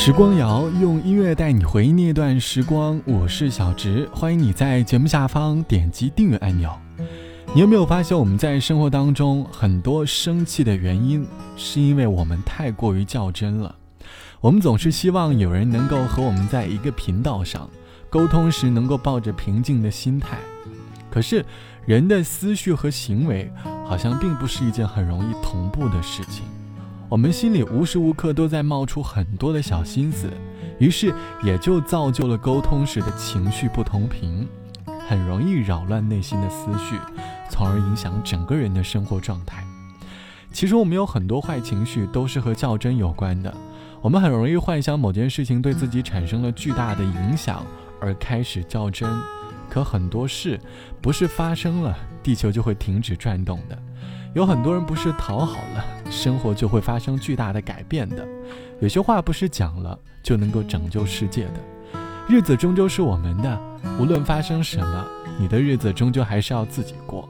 时光谣用音乐带你回忆那段时光，我是小植，欢迎你在节目下方点击订阅按钮。你有没有发现，我们在生活当中很多生气的原因，是因为我们太过于较真了。我们总是希望有人能够和我们在一个频道上沟通时，能够抱着平静的心态。可是，人的思绪和行为好像并不是一件很容易同步的事情。我们心里无时无刻都在冒出很多的小心思，于是也就造就了沟通时的情绪不同频，很容易扰乱内心的思绪，从而影响整个人的生活状态。其实我们有很多坏情绪都是和较真有关的，我们很容易幻想某件事情对自己产生了巨大的影响而开始较真，可很多事不是发生了地球就会停止转动的。有很多人不是讨好了，生活就会发生巨大的改变的。有些话不是讲了就能够拯救世界的。日子终究是我们的，无论发生什么，你的日子终究还是要自己过。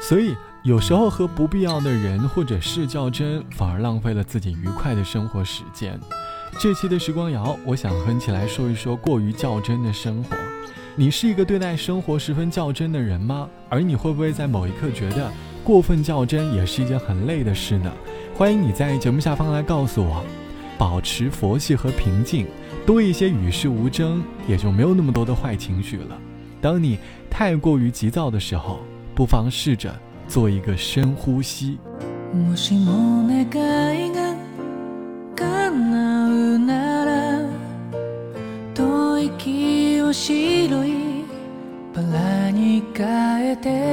所以有时候和不必要的人或者事较真，反而浪费了自己愉快的生活时间。这期的时光谣，我想和你一起来说一说过于较真的生活。你是一个对待生活十分较真的人吗？而你会不会在某一刻觉得？过分较真也是一件很累的事呢。欢迎你在节目下方来告诉我，保持佛系和平静，多一些与世无争，也就没有那么多的坏情绪了。当你太过于急躁的时候，不妨试着做一个深呼吸。え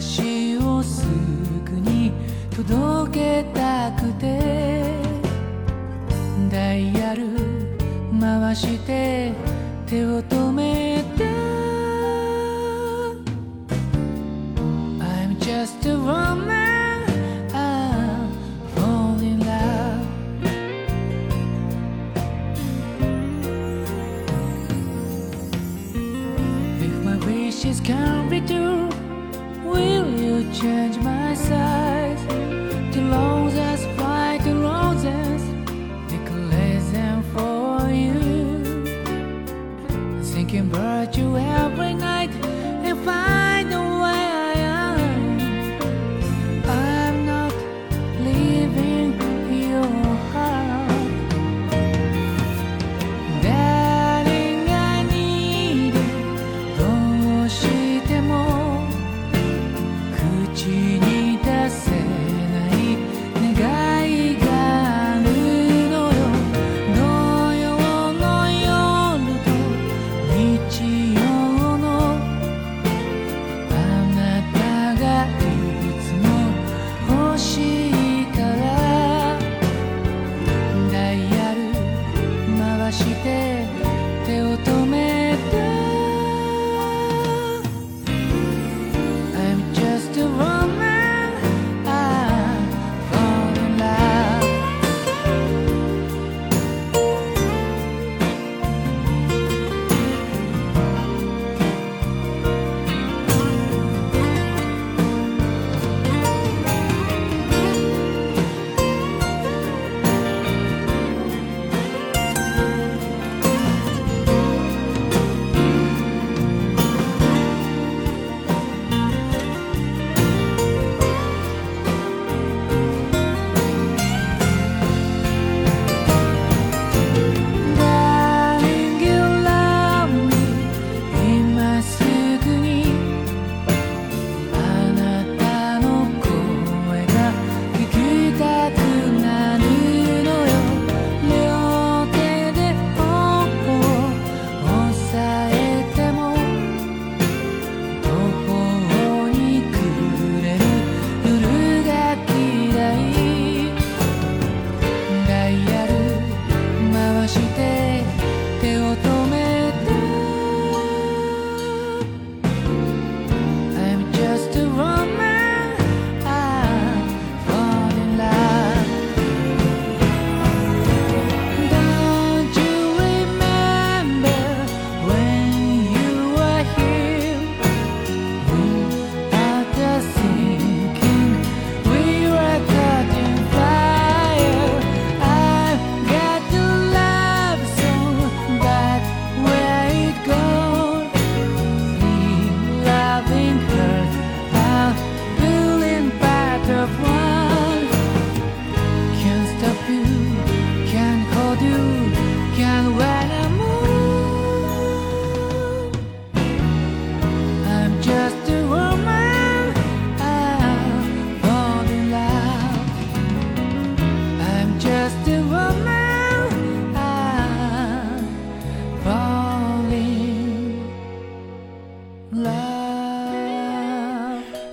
私をすぐに届けたくてダイヤル回して手を止めて I'm just a woman wishes can be true. change.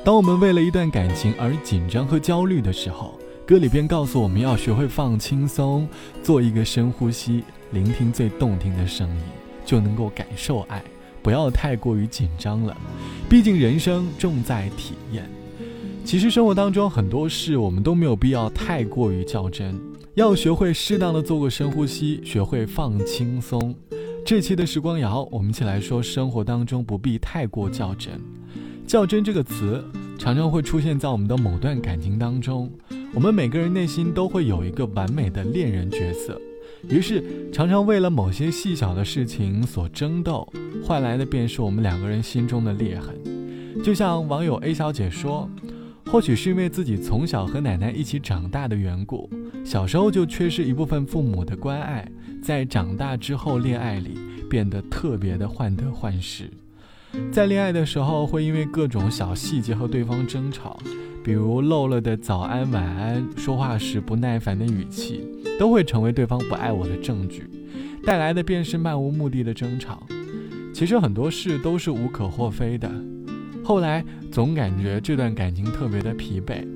当我们为了一段感情而紧张和焦虑的时候，歌里边告诉我们要学会放轻松，做一个深呼吸，聆听最动听的声音，就能够感受爱。不要太过于紧张了，毕竟人生重在体验。其实生活当中很多事，我们都没有必要太过于较真，要学会适当的做个深呼吸，学会放轻松。这期的时光谣，我们一起来说，生活当中不必太过较真。较真这个词，常常会出现在我们的某段感情当中。我们每个人内心都会有一个完美的恋人角色，于是常常为了某些细小的事情所争斗，换来的便是我们两个人心中的裂痕。就像网友 A 小姐说。或许是因为自己从小和奶奶一起长大的缘故，小时候就缺失一部分父母的关爱，在长大之后恋爱里变得特别的患得患失，在恋爱的时候会因为各种小细节和对方争吵，比如漏了的早安晚安，说话时不耐烦的语气，都会成为对方不爱我的证据，带来的便是漫无目的的争吵。其实很多事都是无可厚非的。后来总感觉这段感情特别的疲惫。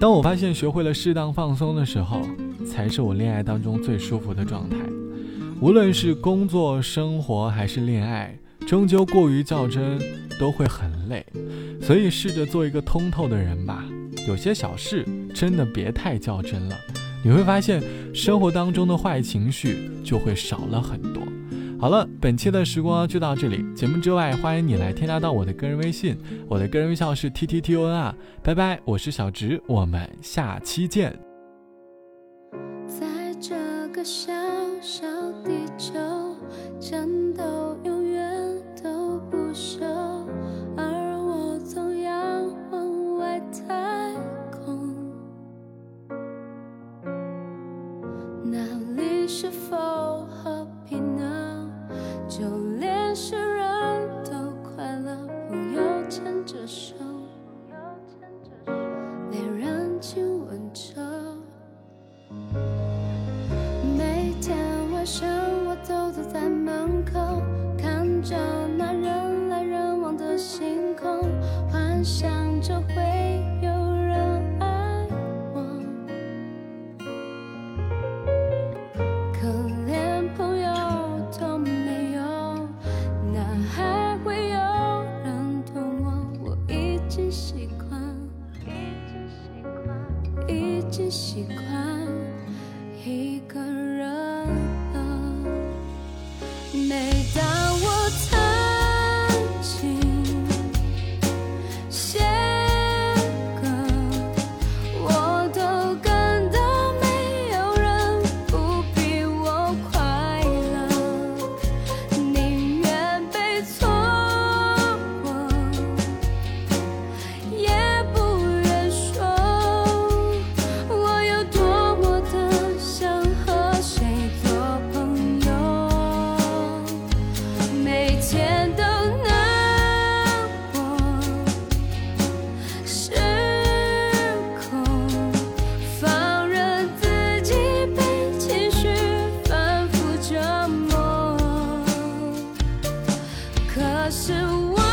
当我发现学会了适当放松的时候，才是我恋爱当中最舒服的状态。无论是工作、生活还是恋爱，终究过于较真都会很累。所以试着做一个通透的人吧。有些小事真的别太较真了，你会发现生活当中的坏情绪就会少了很多。好了，本期的时光就到这里。节目之外，欢迎你来添加到我的个人微信，我的个人微信是 t t t o n 啊，拜拜，我是小直，我们下期见。在这个一个人可是我